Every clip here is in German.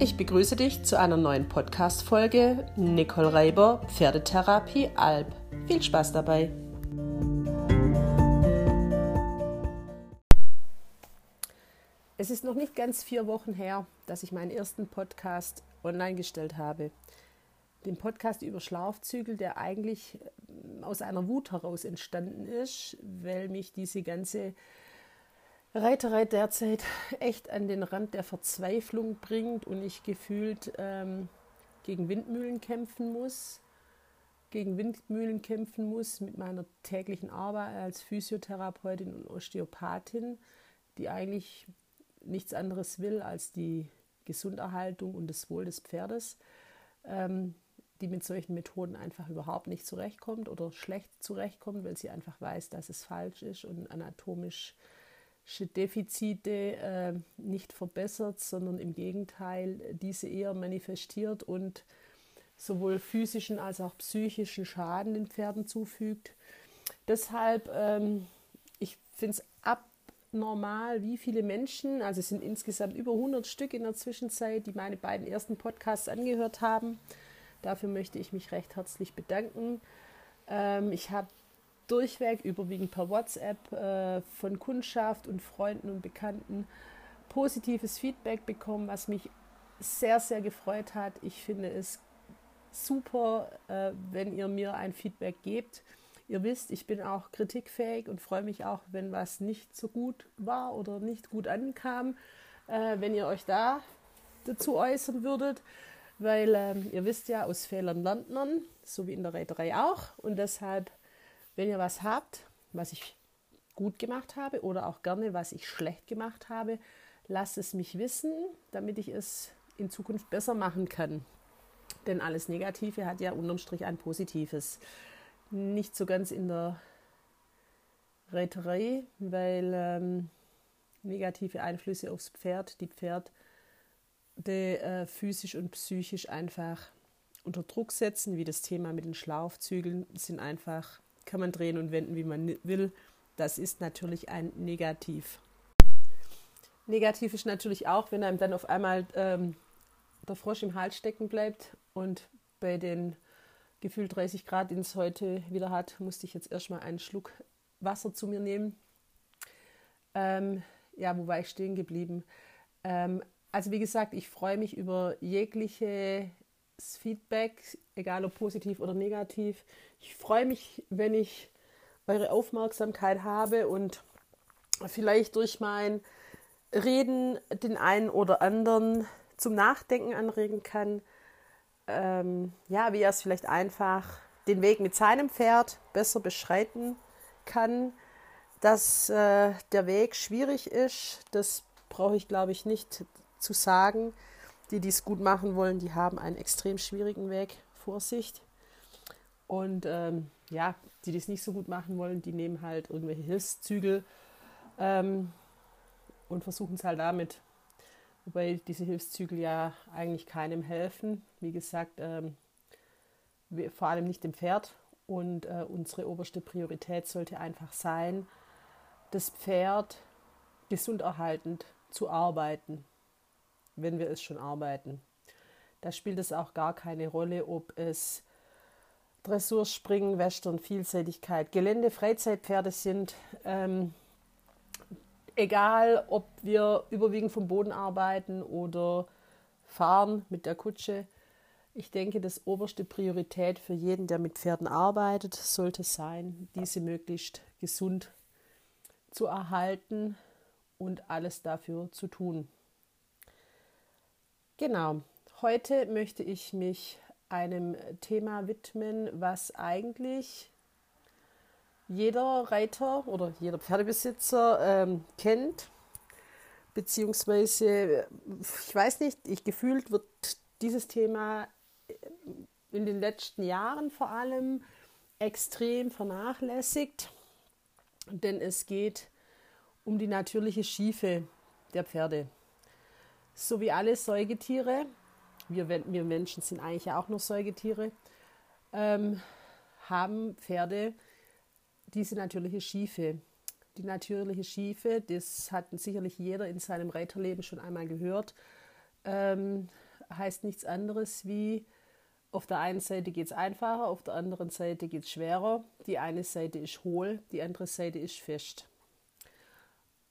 Ich begrüße dich zu einer neuen Podcast-Folge Nicole Reiber, Pferdetherapie Alb. Viel Spaß dabei! Es ist noch nicht ganz vier Wochen her, dass ich meinen ersten Podcast online gestellt habe. Den Podcast über Schlafzügel, der eigentlich aus einer Wut heraus entstanden ist, weil mich diese ganze Reiterei derzeit echt an den Rand der Verzweiflung bringt und ich gefühlt ähm, gegen Windmühlen kämpfen muss, gegen Windmühlen kämpfen muss mit meiner täglichen Arbeit als Physiotherapeutin und Osteopathin, die eigentlich nichts anderes will als die Gesunderhaltung und das Wohl des Pferdes, ähm, die mit solchen Methoden einfach überhaupt nicht zurechtkommt oder schlecht zurechtkommt, weil sie einfach weiß, dass es falsch ist und anatomisch Defizite äh, nicht verbessert, sondern im Gegenteil diese eher manifestiert und sowohl physischen als auch psychischen Schaden den Pferden zufügt. Deshalb, ähm, ich finde es abnormal, wie viele Menschen, also es sind insgesamt über 100 Stück in der Zwischenzeit, die meine beiden ersten Podcasts angehört haben. Dafür möchte ich mich recht herzlich bedanken. Ähm, ich habe durchweg, überwiegend per WhatsApp, äh, von Kundschaft und Freunden und Bekannten positives Feedback bekommen, was mich sehr, sehr gefreut hat. Ich finde es super, äh, wenn ihr mir ein Feedback gebt. Ihr wisst, ich bin auch kritikfähig und freue mich auch, wenn was nicht so gut war oder nicht gut ankam, äh, wenn ihr euch da dazu äußern würdet, weil ähm, ihr wisst ja, aus Fehlern lernt man, so wie in der Reiterei auch. Und deshalb wenn ihr was habt, was ich gut gemacht habe oder auch gerne, was ich schlecht gemacht habe, lasst es mich wissen, damit ich es in Zukunft besser machen kann. Denn alles Negative hat ja unterm Strich ein Positives. Nicht so ganz in der Reiterei, weil ähm, negative Einflüsse aufs Pferd, die Pferd die, äh, physisch und psychisch einfach unter Druck setzen, wie das Thema mit den Schlaufzügeln, sind einfach kann man drehen und wenden, wie man will. Das ist natürlich ein Negativ. Negativ ist natürlich auch, wenn einem dann auf einmal ähm, der Frosch im Hals stecken bleibt und bei den gefühlt 30 Grad, den es heute wieder hat, musste ich jetzt erstmal einen Schluck Wasser zu mir nehmen. Ähm, ja, wo war ich stehen geblieben? Ähm, also wie gesagt, ich freue mich über jegliche Feedback, egal ob positiv oder negativ. Ich freue mich, wenn ich eure Aufmerksamkeit habe und vielleicht durch mein Reden den einen oder anderen zum Nachdenken anregen kann. Ähm, ja, wie er es vielleicht einfach den Weg mit seinem Pferd besser beschreiten kann. Dass äh, der Weg schwierig ist, das brauche ich, glaube ich, nicht zu sagen die dies gut machen wollen, die haben einen extrem schwierigen Weg vor sich. Und ähm, ja, die das nicht so gut machen wollen, die nehmen halt irgendwelche Hilfszügel ähm, und versuchen es halt damit. Wobei diese Hilfszügel ja eigentlich keinem helfen. Wie gesagt, ähm, vor allem nicht dem Pferd. Und äh, unsere oberste Priorität sollte einfach sein, das Pferd gesund erhaltend zu arbeiten wenn wir es schon arbeiten. Da spielt es auch gar keine Rolle, ob es Dressurspringen, Western, Vielseitigkeit, Gelände, Freizeitpferde sind. Ähm, egal, ob wir überwiegend vom Boden arbeiten oder fahren mit der Kutsche. Ich denke, das oberste Priorität für jeden, der mit Pferden arbeitet, sollte sein, diese möglichst gesund zu erhalten und alles dafür zu tun. Genau, heute möchte ich mich einem Thema widmen, was eigentlich jeder Reiter oder jeder Pferdebesitzer ähm, kennt, beziehungsweise, ich weiß nicht, ich gefühlt wird dieses Thema in den letzten Jahren vor allem extrem vernachlässigt, denn es geht um die natürliche Schiefe der Pferde so wie alle Säugetiere, wir, wir Menschen sind eigentlich auch nur Säugetiere, ähm, haben Pferde diese natürliche Schiefe. Die natürliche Schiefe, das hat sicherlich jeder in seinem Reiterleben schon einmal gehört, ähm, heißt nichts anderes wie, auf der einen Seite geht es einfacher, auf der anderen Seite geht es schwerer. Die eine Seite ist hohl, die andere Seite ist fest.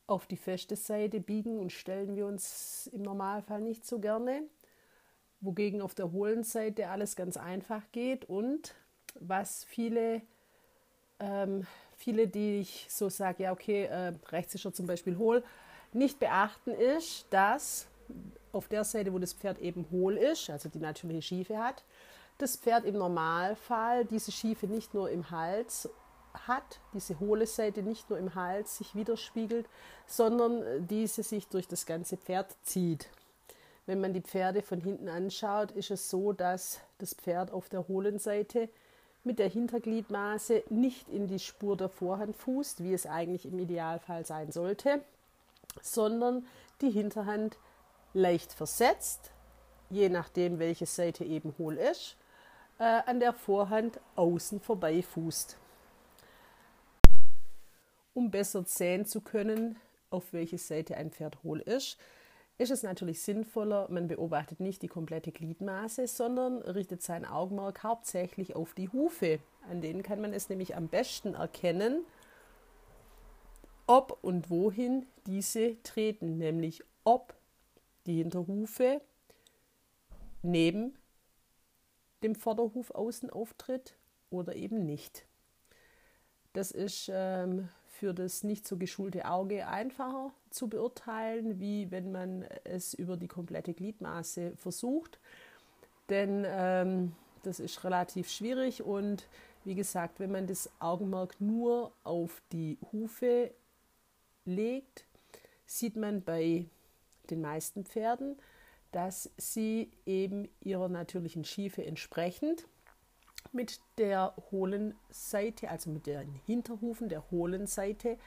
Auf die feste Seite biegen und stellen wir uns im Normalfall nicht so gerne, wogegen auf der hohlen Seite alles ganz einfach geht und was viele, ähm, viele, die ich so sage, ja okay, äh, rechts ist er zum Beispiel hohl, nicht beachten ist, dass auf der Seite, wo das Pferd eben hohl ist, also die natürliche Schiefe hat, das Pferd im Normalfall diese Schiefe nicht nur im Hals hat, diese hohle Seite nicht nur im Hals sich widerspiegelt, sondern diese sich durch das ganze Pferd zieht. Wenn man die Pferde von hinten anschaut, ist es so, dass das Pferd auf der hohlen Seite mit der Hintergliedmaße nicht in die Spur der Vorhand fußt, wie es eigentlich im Idealfall sein sollte, sondern die Hinterhand leicht versetzt, je nachdem welche Seite eben hohl ist, äh, an der Vorhand außen vorbei fußt. Um besser sehen zu können, auf welche Seite ein Pferd hohl ist, ist es natürlich sinnvoller, man beobachtet nicht die komplette Gliedmaße, sondern richtet sein Augenmerk hauptsächlich auf die Hufe. An denen kann man es nämlich am besten erkennen, ob und wohin diese treten, nämlich ob die Hinterhufe neben dem Vorderhuf außen auftritt oder eben nicht. Das ist ähm, für das nicht so geschulte Auge einfacher zu beurteilen, wie wenn man es über die komplette Gliedmaße versucht. Denn ähm, das ist relativ schwierig und wie gesagt, wenn man das Augenmerk nur auf die Hufe legt, sieht man bei den meisten Pferden, dass sie eben ihrer natürlichen Schiefe entsprechend mit der hohlen Seite, also mit den Hinterhufen der hohlen Seite,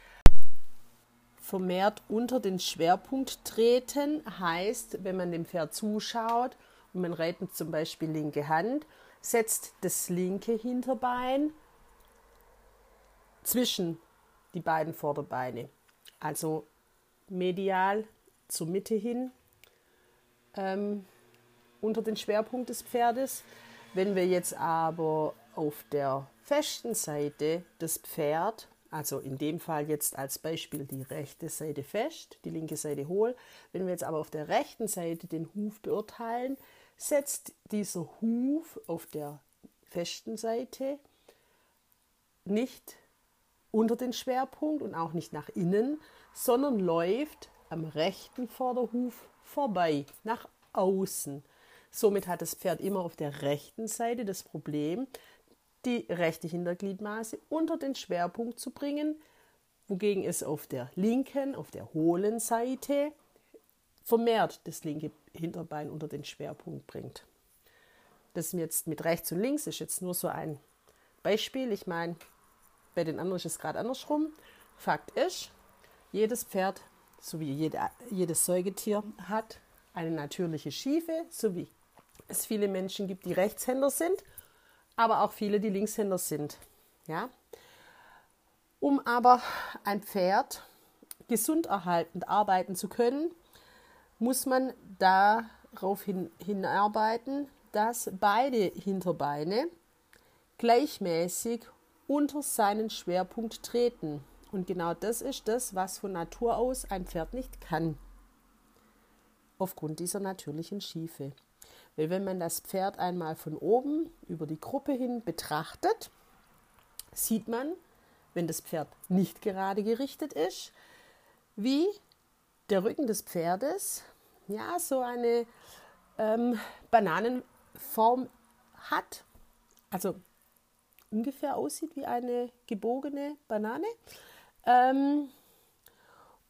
vermehrt unter den Schwerpunkt treten. Heißt, wenn man dem Pferd zuschaut und man reitet zum Beispiel linke Hand, setzt das linke Hinterbein zwischen die beiden Vorderbeine, also medial zur Mitte hin ähm, unter den Schwerpunkt des Pferdes. Wenn wir jetzt aber auf der festen Seite das Pferd, also in dem Fall jetzt als Beispiel die rechte Seite fest, die linke Seite hohl, wenn wir jetzt aber auf der rechten Seite den Huf beurteilen, setzt dieser Huf auf der festen Seite nicht unter den Schwerpunkt und auch nicht nach innen, sondern läuft am rechten Vorderhuf vorbei, nach außen. Somit hat das Pferd immer auf der rechten Seite das Problem, die rechte Hintergliedmaße unter den Schwerpunkt zu bringen, wogegen es auf der linken, auf der hohlen Seite vermehrt das linke Hinterbein unter den Schwerpunkt bringt. Das jetzt mit rechts und links ist jetzt nur so ein Beispiel. Ich meine, bei den anderen ist es gerade andersrum. Fakt ist, jedes Pferd so wie jede, jedes Säugetier hat eine natürliche Schiefe, so wie es viele Menschen gibt, die Rechtshänder sind, aber auch viele, die Linkshänder sind. Ja? Um aber ein Pferd gesund erhaltend arbeiten zu können, muss man darauf hin, hinarbeiten, dass beide Hinterbeine gleichmäßig unter seinen Schwerpunkt treten. Und genau das ist das, was von Natur aus ein Pferd nicht kann. Aufgrund dieser natürlichen Schiefe. Weil wenn man das Pferd einmal von oben über die Gruppe hin betrachtet, sieht man, wenn das Pferd nicht gerade gerichtet ist, wie der Rücken des Pferdes ja so eine ähm, Bananenform hat, also ungefähr aussieht wie eine gebogene Banane. Ähm,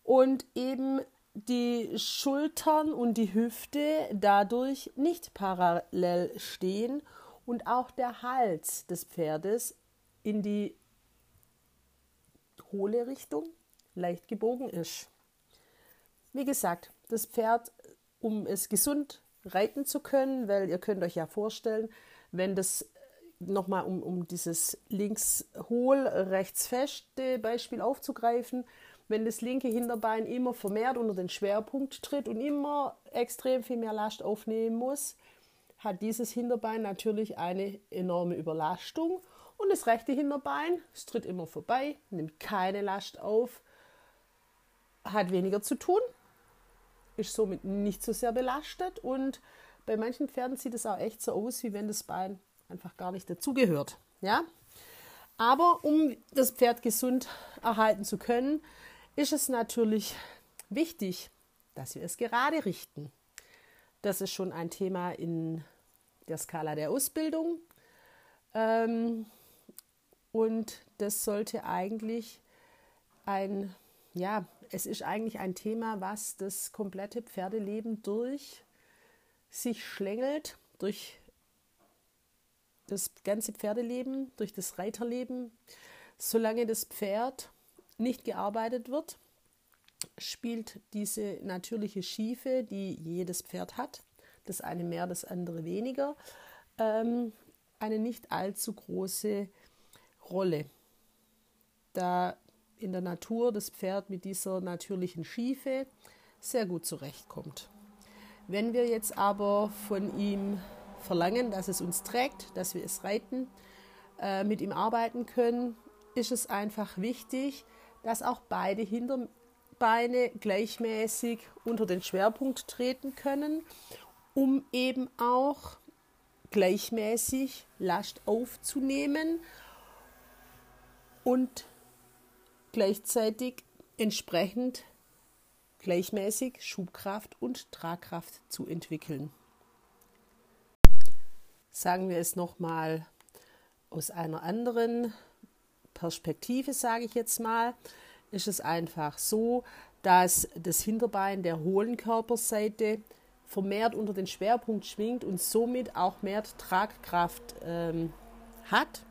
und eben die Schultern und die Hüfte dadurch nicht parallel stehen und auch der Hals des Pferdes in die hohle Richtung leicht gebogen ist. Wie gesagt, das Pferd, um es gesund reiten zu können, weil ihr könnt euch ja vorstellen, wenn das nochmal um, um dieses links hohl, rechts feste Beispiel aufzugreifen. Wenn das linke Hinterbein immer vermehrt unter den Schwerpunkt tritt und immer extrem viel mehr Last aufnehmen muss, hat dieses Hinterbein natürlich eine enorme Überlastung. Und das rechte Hinterbein, es tritt immer vorbei, nimmt keine Last auf, hat weniger zu tun, ist somit nicht so sehr belastet und bei manchen Pferden sieht es auch echt so aus, wie wenn das Bein einfach gar nicht dazugehört. Ja? Aber um das Pferd gesund erhalten zu können, ist es natürlich wichtig, dass wir es gerade richten. Das ist schon ein Thema in der Skala der Ausbildung. Ähm, und das sollte eigentlich ein, ja, es ist eigentlich ein Thema, was das komplette Pferdeleben durch sich schlängelt, durch das ganze Pferdeleben, durch das Reiterleben. Solange das Pferd nicht gearbeitet wird, spielt diese natürliche Schiefe, die jedes Pferd hat, das eine mehr, das andere weniger, ähm, eine nicht allzu große Rolle. Da in der Natur das Pferd mit dieser natürlichen Schiefe sehr gut zurechtkommt. Wenn wir jetzt aber von ihm verlangen, dass es uns trägt, dass wir es reiten, äh, mit ihm arbeiten können, ist es einfach wichtig, dass auch beide Hinterbeine gleichmäßig unter den Schwerpunkt treten können, um eben auch gleichmäßig Last aufzunehmen und gleichzeitig entsprechend gleichmäßig Schubkraft und Tragkraft zu entwickeln. Sagen wir es nochmal aus einer anderen Perspektive, sage ich jetzt mal, ist es einfach so, dass das Hinterbein der hohlen Körperseite vermehrt unter den Schwerpunkt schwingt und somit auch mehr Tragkraft ähm, hat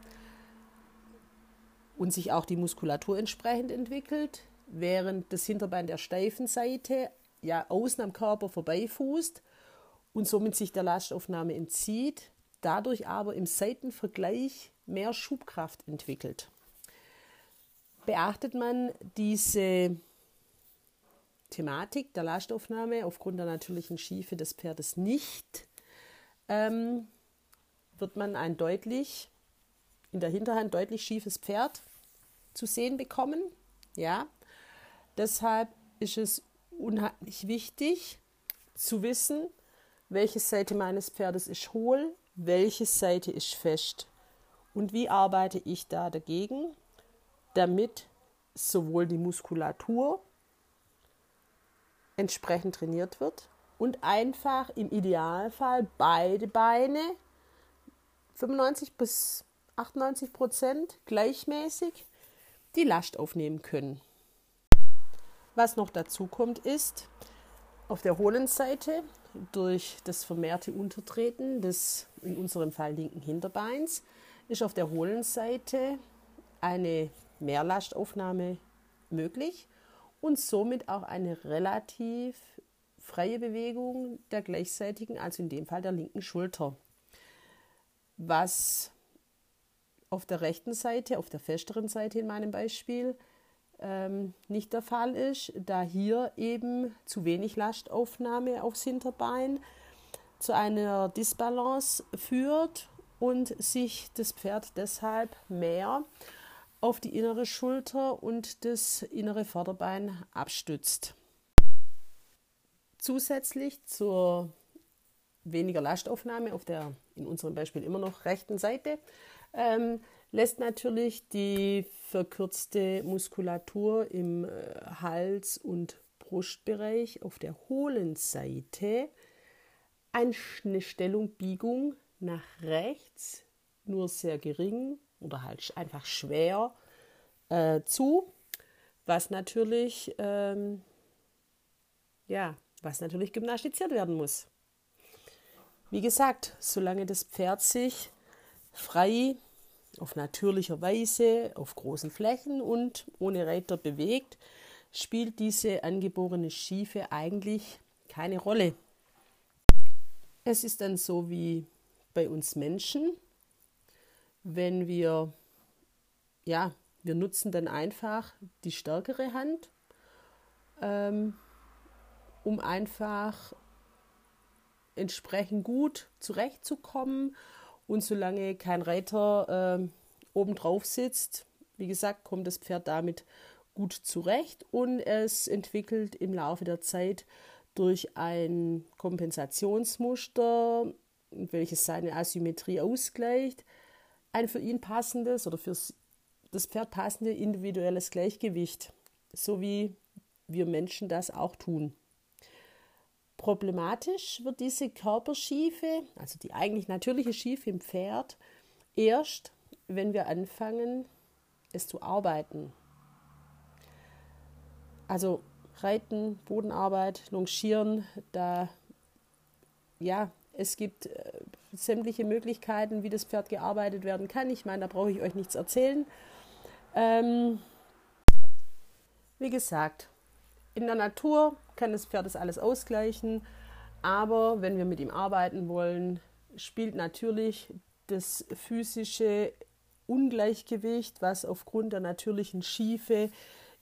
und sich auch die Muskulatur entsprechend entwickelt, während das Hinterbein der steifen Seite ja außen am Körper vorbeifußt und somit sich der Lastaufnahme entzieht, dadurch aber im Seitenvergleich mehr Schubkraft entwickelt. Beachtet man diese Thematik der Lastaufnahme aufgrund der natürlichen Schiefe des Pferdes nicht, ähm, wird man ein deutlich, in der Hinterhand deutlich schiefes Pferd zu sehen bekommen. Ja, deshalb ist es unheimlich wichtig zu wissen, welche Seite meines Pferdes ist hohl, welche Seite ist fest. Und wie arbeite ich da dagegen, damit sowohl die Muskulatur entsprechend trainiert wird und einfach im Idealfall beide Beine 95 bis 98 Prozent gleichmäßig die Last aufnehmen können. Was noch dazu kommt, ist auf der hohlen Seite durch das vermehrte Untertreten des in unserem Fall linken Hinterbeins ist auf der hohlen Seite eine Mehrlastaufnahme möglich und somit auch eine relativ freie Bewegung der gleichseitigen, also in dem Fall der linken Schulter. Was auf der rechten Seite, auf der festeren Seite in meinem Beispiel, ähm, nicht der Fall ist, da hier eben zu wenig Lastaufnahme aufs Hinterbein zu einer Disbalance führt und sich das Pferd deshalb mehr auf die innere Schulter und das innere Vorderbein abstützt. Zusätzlich zur weniger Lastaufnahme auf der in unserem Beispiel immer noch rechten Seite ähm, lässt natürlich die verkürzte Muskulatur im äh, Hals- und Brustbereich auf der hohlen Seite eine Stellung Biegung nach rechts, nur sehr gering oder halt einfach schwer äh, zu, was natürlich, ähm, ja, was natürlich gymnastiziert werden muss. Wie gesagt, solange das Pferd sich frei auf natürlicher Weise auf großen Flächen und ohne Reiter bewegt, spielt diese angeborene Schiefe eigentlich keine Rolle. Es ist dann so wie bei uns Menschen, wenn wir, ja, wir nutzen dann einfach die stärkere Hand ähm, um einfach entsprechend gut zurechtzukommen. Und solange kein Reiter äh, obendrauf sitzt, wie gesagt, kommt das Pferd damit gut zurecht und es entwickelt im Laufe der Zeit durch ein Kompensationsmuster, welches seine Asymmetrie ausgleicht, ein für ihn passendes oder für das Pferd passende individuelles Gleichgewicht, so wie wir Menschen das auch tun. Problematisch wird diese Körperschiefe, also die eigentlich natürliche Schiefe im Pferd, erst, wenn wir anfangen, es zu arbeiten. Also Reiten, Bodenarbeit, Longieren, da ja, es gibt äh, sämtliche Möglichkeiten, wie das Pferd gearbeitet werden kann. Ich meine, da brauche ich euch nichts erzählen. Ähm, wie gesagt, in der Natur kann das Pferd das alles ausgleichen, aber wenn wir mit ihm arbeiten wollen, spielt natürlich das physische Ungleichgewicht, was aufgrund der natürlichen Schiefe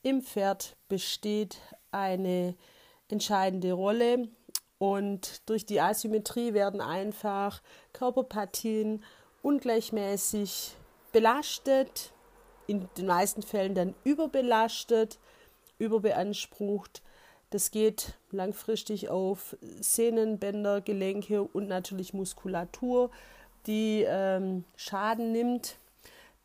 im Pferd besteht, eine entscheidende Rolle. Und durch die Asymmetrie werden einfach Körperpartien ungleichmäßig belastet, in den meisten Fällen dann überbelastet, überbeansprucht. Das geht langfristig auf Sehnen, Bänder, Gelenke und natürlich Muskulatur, die ähm, Schaden nimmt.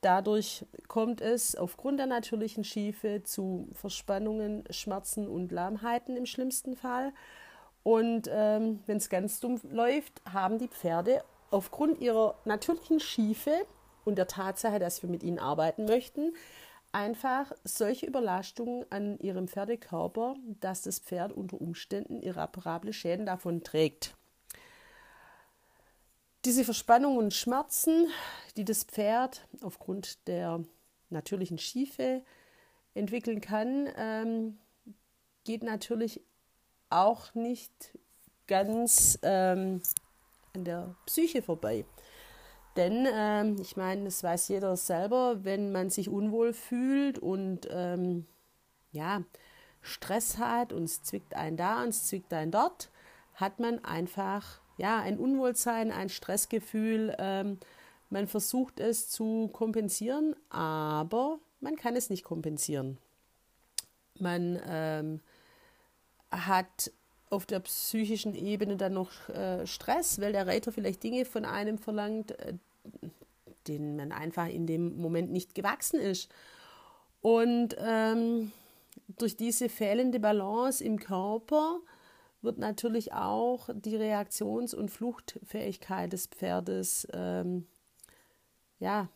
Dadurch kommt es aufgrund der natürlichen Schiefe zu Verspannungen, Schmerzen und Lahmheiten im schlimmsten Fall. Und ähm, wenn es ganz dumm läuft, haben die Pferde aufgrund ihrer natürlichen Schiefe und der Tatsache, dass wir mit ihnen arbeiten möchten, einfach solche Überlastungen an ihrem Pferdekörper, dass das Pferd unter Umständen irreparable Schäden davon trägt. Diese Verspannungen und Schmerzen, die das Pferd aufgrund der natürlichen Schiefe entwickeln kann, ähm, geht natürlich auch nicht ganz ähm, an der Psyche vorbei. Denn ähm, ich meine, das weiß jeder selber, wenn man sich unwohl fühlt und ähm, ja, Stress hat und es zwickt einen da und es zwickt einen dort, hat man einfach ja, ein Unwohlsein, ein Stressgefühl. Ähm, man versucht es zu kompensieren, aber man kann es nicht kompensieren. Man ähm, hat auf der psychischen Ebene dann noch äh, Stress, weil der Reiter vielleicht Dinge von einem verlangt, äh, denen man einfach in dem Moment nicht gewachsen ist. Und ähm, durch diese fehlende Balance im Körper wird natürlich auch die Reaktions- und Fluchtfähigkeit des Pferdes ähm, ja,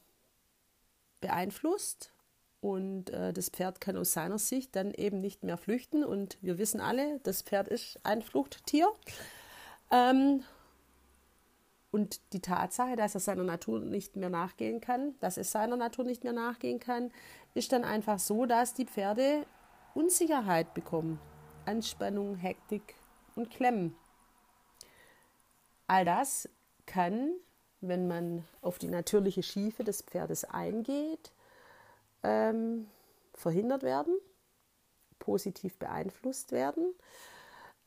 beeinflusst. Und äh, das Pferd kann aus seiner Sicht dann eben nicht mehr flüchten. Und wir wissen alle, das Pferd ist ein Fluchttier. Ähm, und die Tatsache, dass er seiner Natur nicht mehr nachgehen kann, dass es seiner Natur nicht mehr nachgehen kann, ist dann einfach so, dass die Pferde Unsicherheit bekommen. Anspannung, Hektik und Klemmen. All das kann, wenn man auf die natürliche Schiefe des Pferdes eingeht, ähm, verhindert werden, positiv beeinflusst werden.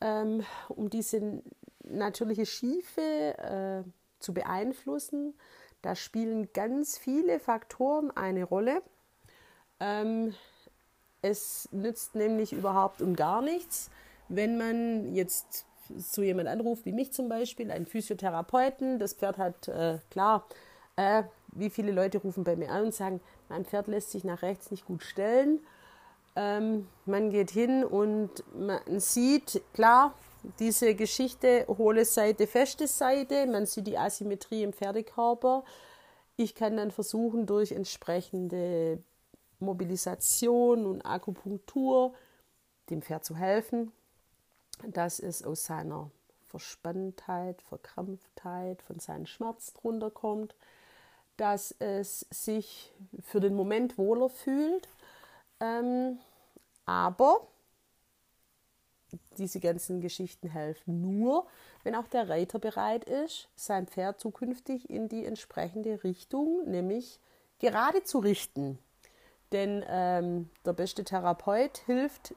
Ähm, um diese natürliche Schiefe äh, zu beeinflussen. Da spielen ganz viele Faktoren eine Rolle. Ähm, es nützt nämlich überhaupt und gar nichts, wenn man jetzt so jemand anruft, wie mich zum Beispiel, einen Physiotherapeuten. Das Pferd hat, äh, klar, äh, wie viele Leute rufen bei mir an und sagen, mein Pferd lässt sich nach rechts nicht gut stellen. Ähm, man geht hin und man sieht, klar, diese Geschichte, hohle Seite, feste Seite, man sieht die Asymmetrie im Pferdekörper. Ich kann dann versuchen, durch entsprechende Mobilisation und Akupunktur dem Pferd zu helfen, dass es aus seiner Verspanntheit, Verkrampftheit, von seinem Schmerz drunter kommt, dass es sich für den Moment wohler fühlt. Ähm, aber diese ganzen Geschichten helfen nur, wenn auch der Reiter bereit ist, sein Pferd zukünftig in die entsprechende Richtung, nämlich gerade zu richten. Denn ähm, der beste Therapeut hilft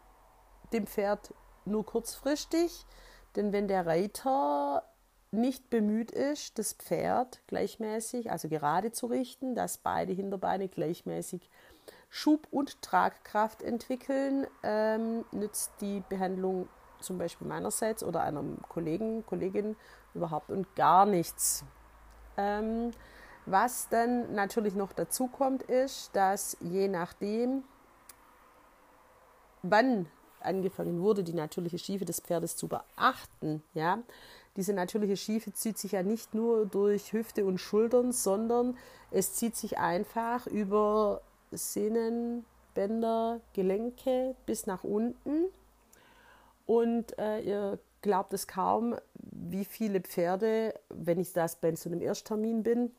dem Pferd nur kurzfristig, denn wenn der Reiter nicht bemüht ist, das Pferd gleichmäßig, also gerade zu richten, dass beide Hinterbeine gleichmäßig Schub- und Tragkraft entwickeln, ähm, nützt die Behandlung zum Beispiel meinerseits oder einer Kollegen, Kollegin überhaupt und gar nichts. Ähm, was dann natürlich noch dazu kommt, ist, dass je nachdem, wann angefangen wurde, die natürliche Schiefe des Pferdes zu beachten, ja, diese natürliche Schiefe zieht sich ja nicht nur durch Hüfte und Schultern, sondern es zieht sich einfach über Sehnen, Bänder, Gelenke bis nach unten. Und äh, ihr glaubt es kaum, wie viele Pferde, wenn ich das bei so einem Ersttermin bin,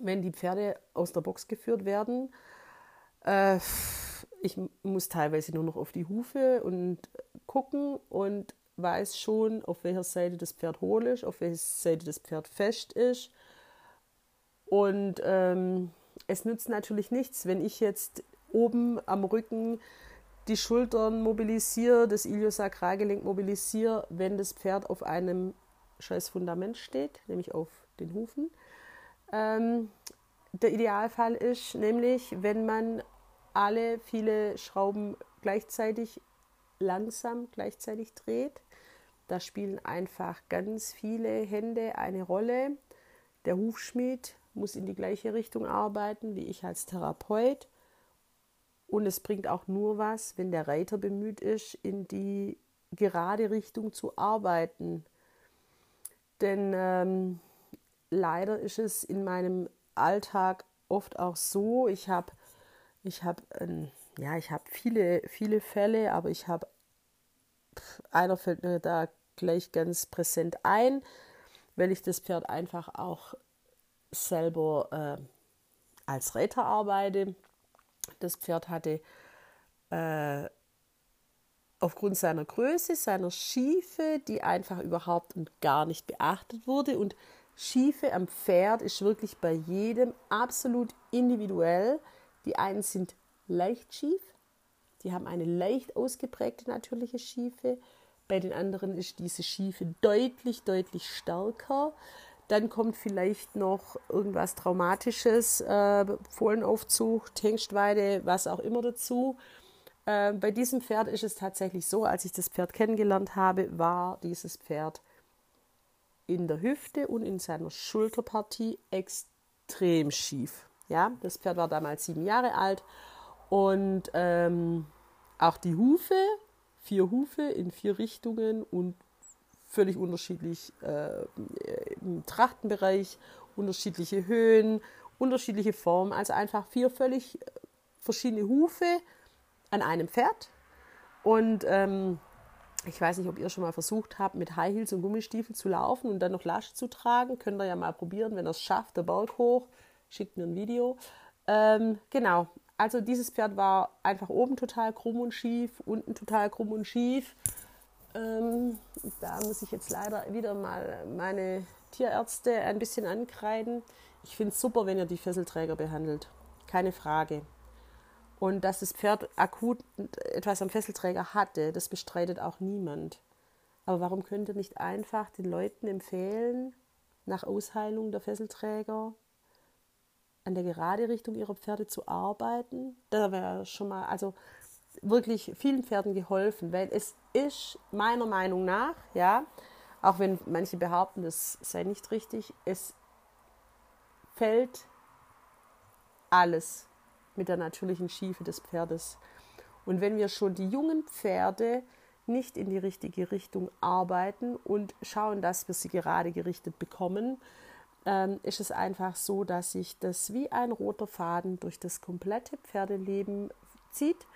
wenn die Pferde aus der Box geführt werden, äh, ich muss teilweise nur noch auf die Hufe und gucken und weiß schon, auf welcher Seite das Pferd hohl ist, auf welcher Seite das Pferd fest ist. Und ähm, es nützt natürlich nichts, wenn ich jetzt oben am Rücken die Schultern mobilisiere, das Iliosakralgelenk mobilisiere, wenn das Pferd auf einem scheiß Fundament steht, nämlich auf den Hufen. Ähm, der Idealfall ist nämlich, wenn man alle viele Schrauben gleichzeitig langsam gleichzeitig dreht. Da spielen einfach ganz viele Hände eine Rolle. Der Hufschmied muss in die gleiche Richtung arbeiten wie ich als Therapeut. Und es bringt auch nur was, wenn der Reiter bemüht ist, in die gerade Richtung zu arbeiten. Denn ähm, leider ist es in meinem Alltag oft auch so, ich habe ich hab, ähm, ja, habe viele, viele Fälle, aber ich habe, einer fällt mir da gleich ganz präsent ein, weil ich das Pferd einfach auch selber äh, als Reiter arbeite. Das Pferd hatte äh, aufgrund seiner Größe, seiner Schiefe, die einfach überhaupt und gar nicht beachtet wurde. Und Schiefe am Pferd ist wirklich bei jedem absolut individuell. Die einen sind leicht schief, die haben eine leicht ausgeprägte natürliche Schiefe. Bei den anderen ist diese Schiefe deutlich, deutlich stärker. Dann kommt vielleicht noch irgendwas Traumatisches, äh, Fohlenaufzug, Hengstweide, was auch immer dazu. Äh, bei diesem Pferd ist es tatsächlich so, als ich das Pferd kennengelernt habe, war dieses Pferd in der Hüfte und in seiner Schulterpartie extrem schief. Ja, das Pferd war damals sieben Jahre alt und ähm, auch die Hufe, vier Hufe in vier Richtungen und völlig unterschiedlich äh, im Trachtenbereich, unterschiedliche Höhen, unterschiedliche Formen, also einfach vier völlig äh, verschiedene Hufe an einem Pferd. Und ähm, ich weiß nicht, ob ihr schon mal versucht habt, mit High Heels und Gummistiefeln zu laufen und dann noch Lasche zu tragen. Könnt ihr ja mal probieren, wenn ihr es schafft, der Berg hoch. Schickt mir ein Video. Ähm, genau, also dieses Pferd war einfach oben total krumm und schief, unten total krumm und schief. Ähm, da muss ich jetzt leider wieder mal meine Tierärzte ein bisschen ankreiden. Ich finde es super, wenn ihr die Fesselträger behandelt. Keine Frage. Und dass das Pferd akut etwas am Fesselträger hatte, das bestreitet auch niemand. Aber warum könnt ihr nicht einfach den Leuten empfehlen, nach Ausheilung der Fesselträger an der gerade Richtung ihrer Pferde zu arbeiten? Da wäre schon mal, also wirklich vielen Pferden geholfen, weil es ist meiner Meinung nach, ja, auch wenn manche behaupten, das sei nicht richtig, es fällt alles mit der natürlichen Schiefe des Pferdes. Und wenn wir schon die jungen Pferde nicht in die richtige Richtung arbeiten und schauen, dass wir sie gerade gerichtet bekommen, ähm, ist es einfach so, dass sich das wie ein roter Faden durch das komplette Pferdeleben zieht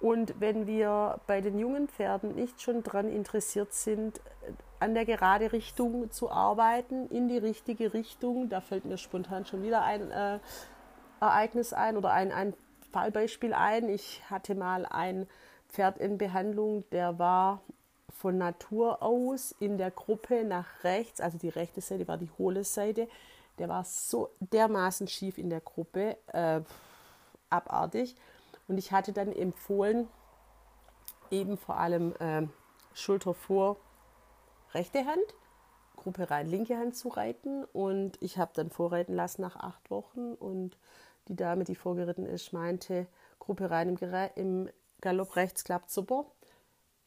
und wenn wir bei den jungen Pferden nicht schon daran interessiert sind, an der gerade Richtung zu arbeiten, in die richtige Richtung, da fällt mir spontan schon wieder ein äh, Ereignis ein oder ein, ein Fallbeispiel ein. Ich hatte mal ein Pferd in Behandlung, der war von Natur aus in der Gruppe nach rechts, also die rechte Seite war die hohle Seite, der war so dermaßen schief in der Gruppe, äh, abartig. Und ich hatte dann empfohlen, eben vor allem äh, Schulter vor, rechte Hand, Gruppe rein, linke Hand zu reiten. Und ich habe dann vorreiten lassen nach acht Wochen. Und die Dame, die vorgeritten ist, meinte, Gruppe rein im, im Galopp rechts klappt super.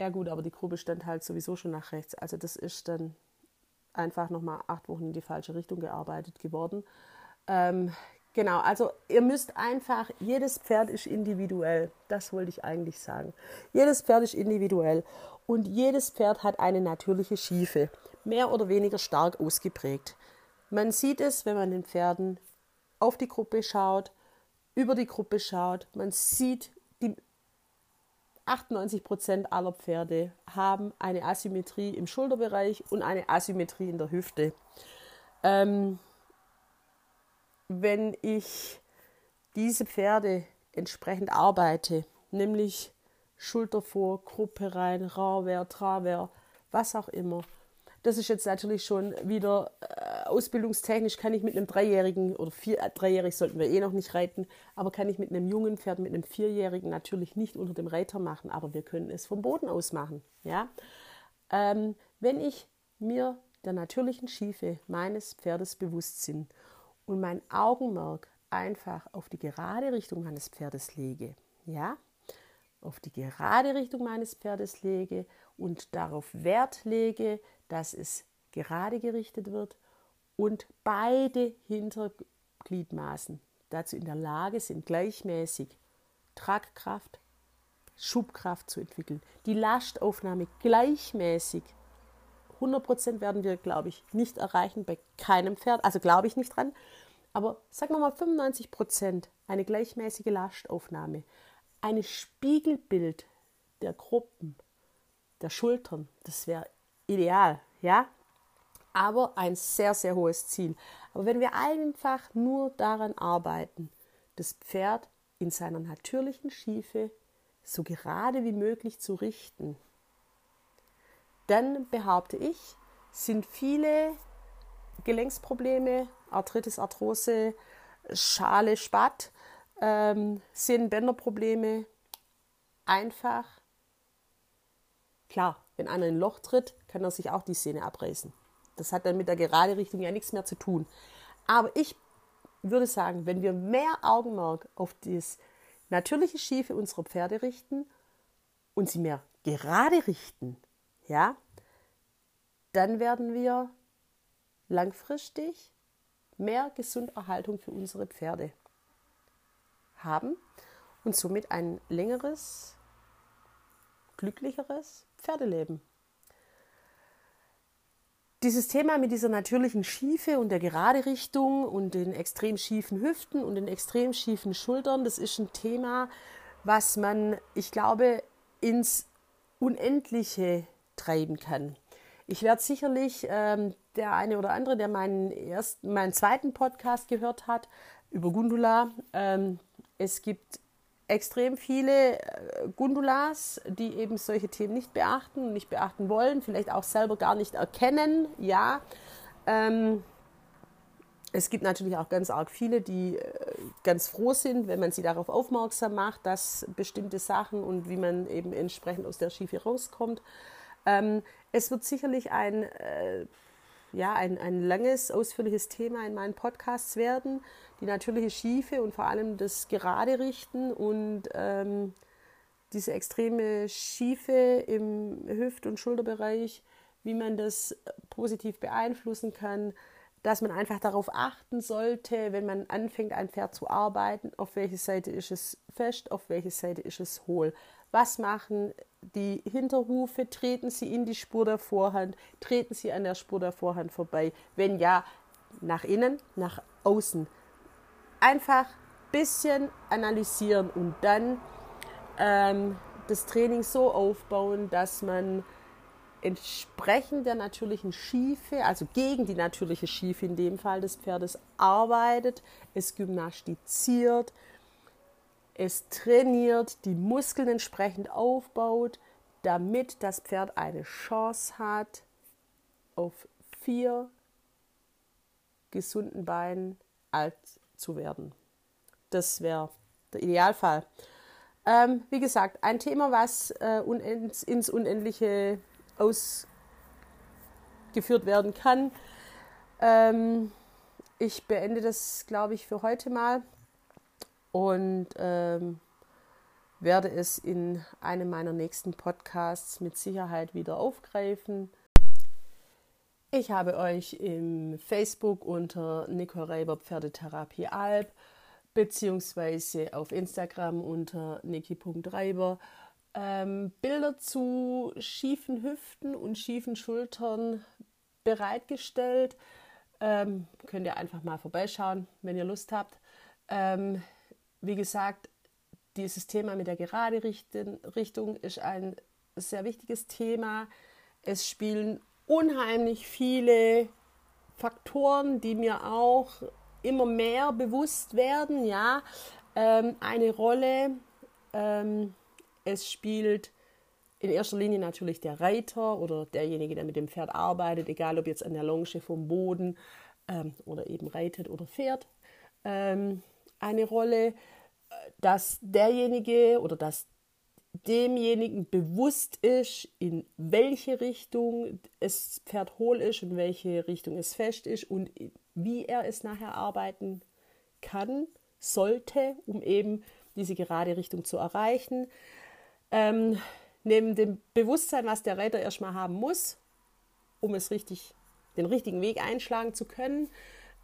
Ja gut, aber die Gruppe stand halt sowieso schon nach rechts. Also das ist dann einfach nochmal acht Wochen in die falsche Richtung gearbeitet geworden. Ähm, genau, also ihr müsst einfach, jedes Pferd ist individuell. Das wollte ich eigentlich sagen. Jedes Pferd ist individuell und jedes Pferd hat eine natürliche Schiefe, mehr oder weniger stark ausgeprägt. Man sieht es, wenn man den Pferden auf die Gruppe schaut, über die Gruppe schaut. Man sieht, 98 Prozent aller Pferde haben eine Asymmetrie im Schulterbereich und eine Asymmetrie in der Hüfte. Ähm, wenn ich diese Pferde entsprechend arbeite, nämlich Schulter vor, Gruppe rein, Rawer, Traver, was auch immer. Das ist jetzt natürlich schon wieder äh, ausbildungstechnisch kann ich mit einem Dreijährigen oder vier, äh, dreijährig sollten wir eh noch nicht reiten, aber kann ich mit einem jungen Pferd, mit einem Vierjährigen natürlich nicht unter dem Reiter machen, aber wir können es vom Boden aus machen. Ja? Ähm, wenn ich mir der natürlichen Schiefe meines Pferdes bewusst bin und mein Augenmerk einfach auf die gerade Richtung meines Pferdes lege, ja, auf die gerade Richtung meines Pferdes lege und darauf Wert lege, dass es gerade gerichtet wird und beide Hintergliedmaßen dazu in der Lage sind, gleichmäßig Tragkraft, Schubkraft zu entwickeln. Die Lastaufnahme gleichmäßig 100% werden wir, glaube ich, nicht erreichen bei keinem Pferd. Also glaube ich nicht dran. Aber sagen wir mal 95% eine gleichmäßige Lastaufnahme. Ein Spiegelbild der Gruppen, der Schultern, das wäre ideal, ja? Aber ein sehr, sehr hohes Ziel. Aber wenn wir einfach nur daran arbeiten, das Pferd in seiner natürlichen Schiefe so gerade wie möglich zu richten, dann behaupte ich, sind viele Gelenksprobleme, Arthritis, Arthrose, Schale, Spatt, ähm, Sehnenbänderprobleme einfach. Klar, wenn einer in ein Loch tritt, kann er sich auch die Sehne abreißen. Das hat dann mit der gerade Richtung ja nichts mehr zu tun. Aber ich würde sagen, wenn wir mehr Augenmerk auf das natürliche Schiefe unserer Pferde richten und sie mehr gerade richten, ja, dann werden wir langfristig mehr Gesunderhaltung für unsere Pferde haben und somit ein längeres, glücklicheres Pferdeleben. Dieses Thema mit dieser natürlichen Schiefe und der gerade Richtung und den extrem schiefen Hüften und den extrem schiefen Schultern, das ist ein Thema, was man, ich glaube, ins Unendliche treiben kann. Ich werde sicherlich ähm, der eine oder andere, der meinen ersten, meinen zweiten Podcast gehört hat über Gundula, ähm, es gibt extrem viele äh, Gundulas, die eben solche Themen nicht beachten, nicht beachten wollen, vielleicht auch selber gar nicht erkennen. Ja, ähm, es gibt natürlich auch ganz arg viele, die äh, ganz froh sind, wenn man sie darauf aufmerksam macht, dass bestimmte Sachen und wie man eben entsprechend aus der Schiefe rauskommt. Ähm, es wird sicherlich ein, äh, ja, ein, ein langes, ausführliches Thema in meinen Podcasts werden. Die natürliche Schiefe und vor allem das Gerade richten und ähm, diese extreme Schiefe im Hüft- und Schulterbereich, wie man das positiv beeinflussen kann, dass man einfach darauf achten sollte, wenn man anfängt, ein Pferd zu arbeiten, auf welche Seite ist es fest, auf welche Seite ist es hohl. Was machen die Hinterhufe? Treten sie in die Spur der Vorhand? Treten sie an der Spur der Vorhand vorbei? Wenn ja, nach innen, nach außen. Einfach ein bisschen analysieren und dann ähm, das Training so aufbauen, dass man entsprechend der natürlichen Schiefe, also gegen die natürliche Schiefe in dem Fall des Pferdes arbeitet, es gymnastiziert, es trainiert, die Muskeln entsprechend aufbaut, damit das Pferd eine Chance hat, auf vier gesunden Beinen alt zu werden. Das wäre der Idealfall. Ähm, wie gesagt, ein Thema, was äh, unend, ins Unendliche ausgeführt werden kann. Ähm, ich beende das, glaube ich, für heute mal und ähm, werde es in einem meiner nächsten Podcasts mit Sicherheit wieder aufgreifen. Ich habe euch im Facebook unter Nico Reiber Pferdetherapie Alp beziehungsweise auf Instagram unter niki.reiber ähm, Bilder zu schiefen Hüften und schiefen Schultern bereitgestellt. Ähm, könnt ihr einfach mal vorbeischauen, wenn ihr Lust habt. Ähm, wie gesagt, dieses Thema mit der gerade Richtung ist ein sehr wichtiges Thema. Es spielen unheimlich viele Faktoren, die mir auch immer mehr bewusst werden, ja, ähm, eine Rolle. Ähm, es spielt in erster Linie natürlich der Reiter oder derjenige, der mit dem Pferd arbeitet, egal ob jetzt an der Longe vom Boden ähm, oder eben reitet oder fährt, ähm, eine Rolle, dass derjenige oder dass demjenigen bewusst ist, in welche Richtung es Pferd hohl ist, in welche Richtung es fest ist und wie er es nachher arbeiten kann, sollte, um eben diese gerade Richtung zu erreichen. Ähm, neben dem Bewusstsein, was der Reiter erstmal haben muss, um es richtig, den richtigen Weg einschlagen zu können,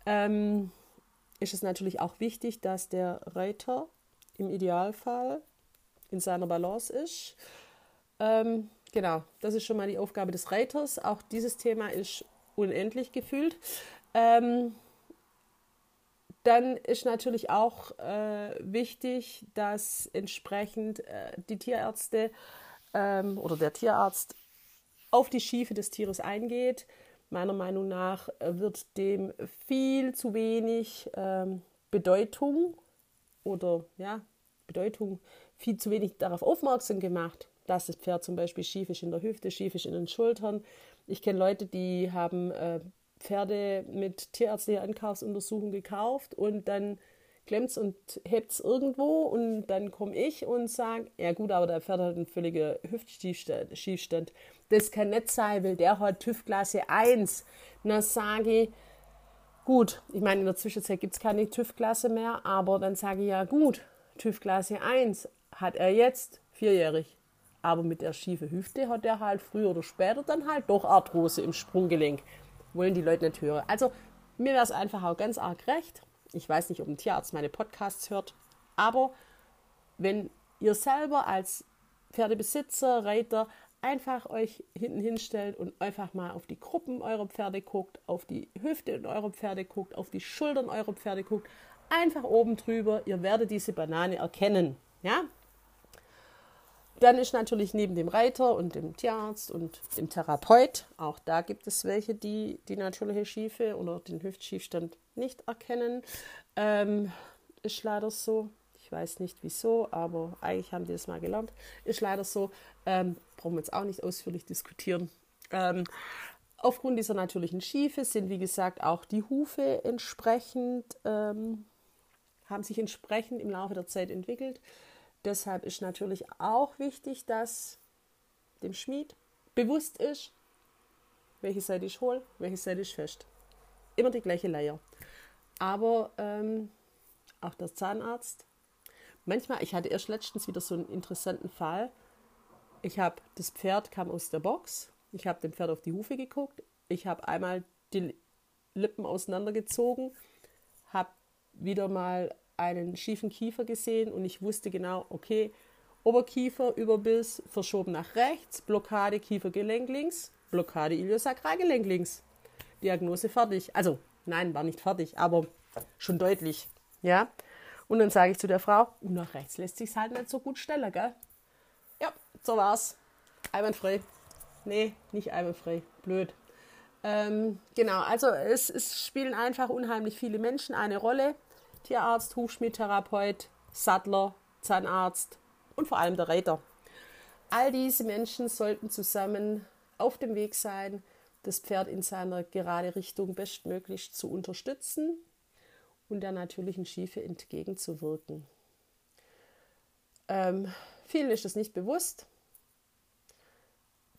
ähm, ist es natürlich auch wichtig, dass der Reiter im Idealfall in seiner Balance ist. Ähm, genau, das ist schon mal die Aufgabe des Reiters. Auch dieses Thema ist unendlich gefühlt. Ähm, dann ist natürlich auch äh, wichtig, dass entsprechend äh, die Tierärzte ähm, oder der Tierarzt auf die Schiefe des Tieres eingeht. Meiner Meinung nach wird dem viel zu wenig ähm, Bedeutung oder ja, Bedeutung viel zu wenig darauf aufmerksam gemacht, dass das Pferd zum Beispiel schief ist in der Hüfte, schief ist in den Schultern. Ich kenne Leute, die haben äh, Pferde mit tierärztlicher Ankaufsuntersuchung gekauft und dann klemmt es und hebt es irgendwo und dann komme ich und sage, ja gut, aber der Pferd hat einen völligen Hüftschiefstand. Das kann nicht sein, weil der hat TÜV-Klasse 1. Na sage ich, gut, ich meine, in der Zwischenzeit gibt es keine TÜV-Klasse mehr, aber dann sage ich, ja gut, TÜV-Klasse 1 hat er jetzt vierjährig. Aber mit der schiefen Hüfte hat er halt früher oder später dann halt doch Arthrose im Sprunggelenk. Wollen die Leute nicht hören. Also mir wäre es einfach auch ganz arg recht. Ich weiß nicht, ob ein Tierarzt meine Podcasts hört, aber wenn ihr selber als Pferdebesitzer, Reiter einfach euch hinten hinstellt und einfach mal auf die Gruppen eurer Pferde guckt, auf die Hüfte eurer Pferde guckt, auf die Schultern eurer Pferde guckt, einfach oben drüber, ihr werdet diese Banane erkennen. Ja? Dann ist natürlich neben dem Reiter und dem Tierarzt und dem Therapeut, auch da gibt es welche, die die natürliche Schiefe oder den Hüftschiefstand nicht erkennen. Ähm, ist leider so. Ich weiß nicht wieso, aber eigentlich haben die das mal gelernt. Ist leider so. Ähm, brauchen wir jetzt auch nicht ausführlich diskutieren. Ähm, aufgrund dieser natürlichen Schiefe sind, wie gesagt, auch die Hufe entsprechend, ähm, haben sich entsprechend im Laufe der Zeit entwickelt. Deshalb ist natürlich auch wichtig, dass dem Schmied bewusst ist, welche Seite ich hole, welche Seite ich fest. Immer die gleiche Leier. Aber ähm, auch der Zahnarzt. Manchmal, ich hatte erst letztens wieder so einen interessanten Fall. Ich habe, das Pferd kam aus der Box. Ich habe dem Pferd auf die Hufe geguckt. Ich habe einmal die Lippen auseinandergezogen, habe wieder mal einen schiefen Kiefer gesehen und ich wusste genau, okay, Oberkiefer, Überbiss, verschoben nach rechts, Blockade Kiefergelenk links, Blockade Iliosakralgelenk links. Diagnose fertig. Also, nein, war nicht fertig, aber schon deutlich. Ja. Und dann sage ich zu der Frau, und nach rechts lässt sich halt nicht so gut stellen, gell? Ja, so war's. Einwandfrei. Nee, nicht einwandfrei. Blöd. Ähm, genau, also es, es spielen einfach unheimlich viele Menschen eine Rolle. Tierarzt, Hufschmiedtherapeut, Sattler, Zahnarzt und vor allem der Reiter. All diese Menschen sollten zusammen auf dem Weg sein, das Pferd in seiner gerade Richtung bestmöglich zu unterstützen und der natürlichen Schiefe entgegenzuwirken. Ähm, vielen ist das nicht bewusst.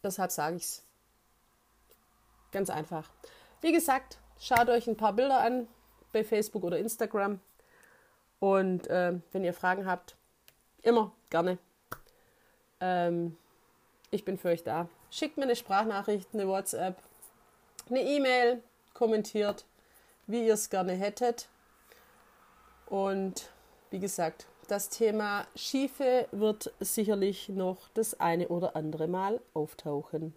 Deshalb sage ich es. Ganz einfach. Wie gesagt, schaut euch ein paar Bilder an bei Facebook oder Instagram. Und äh, wenn ihr Fragen habt, immer gerne. Ähm, ich bin für euch da. Schickt mir eine Sprachnachricht, eine WhatsApp, eine E-Mail, kommentiert, wie ihr es gerne hättet. Und wie gesagt, das Thema Schiefe wird sicherlich noch das eine oder andere Mal auftauchen.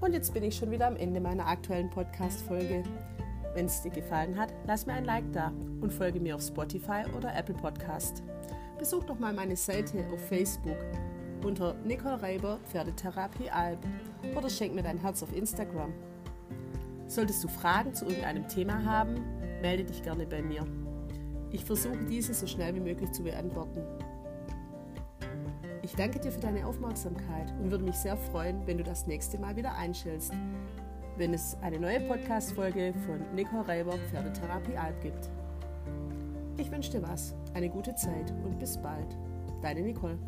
Und jetzt bin ich schon wieder am Ende meiner aktuellen Podcast-Folge. Wenn es dir gefallen hat, lass mir ein Like da und folge mir auf Spotify oder Apple Podcast. Besuch doch mal meine Seite auf Facebook unter Nicole Reiber Pferdetherapie Alb oder schenk mir dein Herz auf Instagram. Solltest du Fragen zu irgendeinem Thema haben, melde dich gerne bei mir. Ich versuche diese so schnell wie möglich zu beantworten. Ich danke dir für deine Aufmerksamkeit und würde mich sehr freuen, wenn du das nächste Mal wieder einschältst, wenn es eine neue Podcast-Folge von Nicole Reiber Pferdetherapie Alp gibt. Ich wünsche dir was, eine gute Zeit und bis bald. Deine Nicole.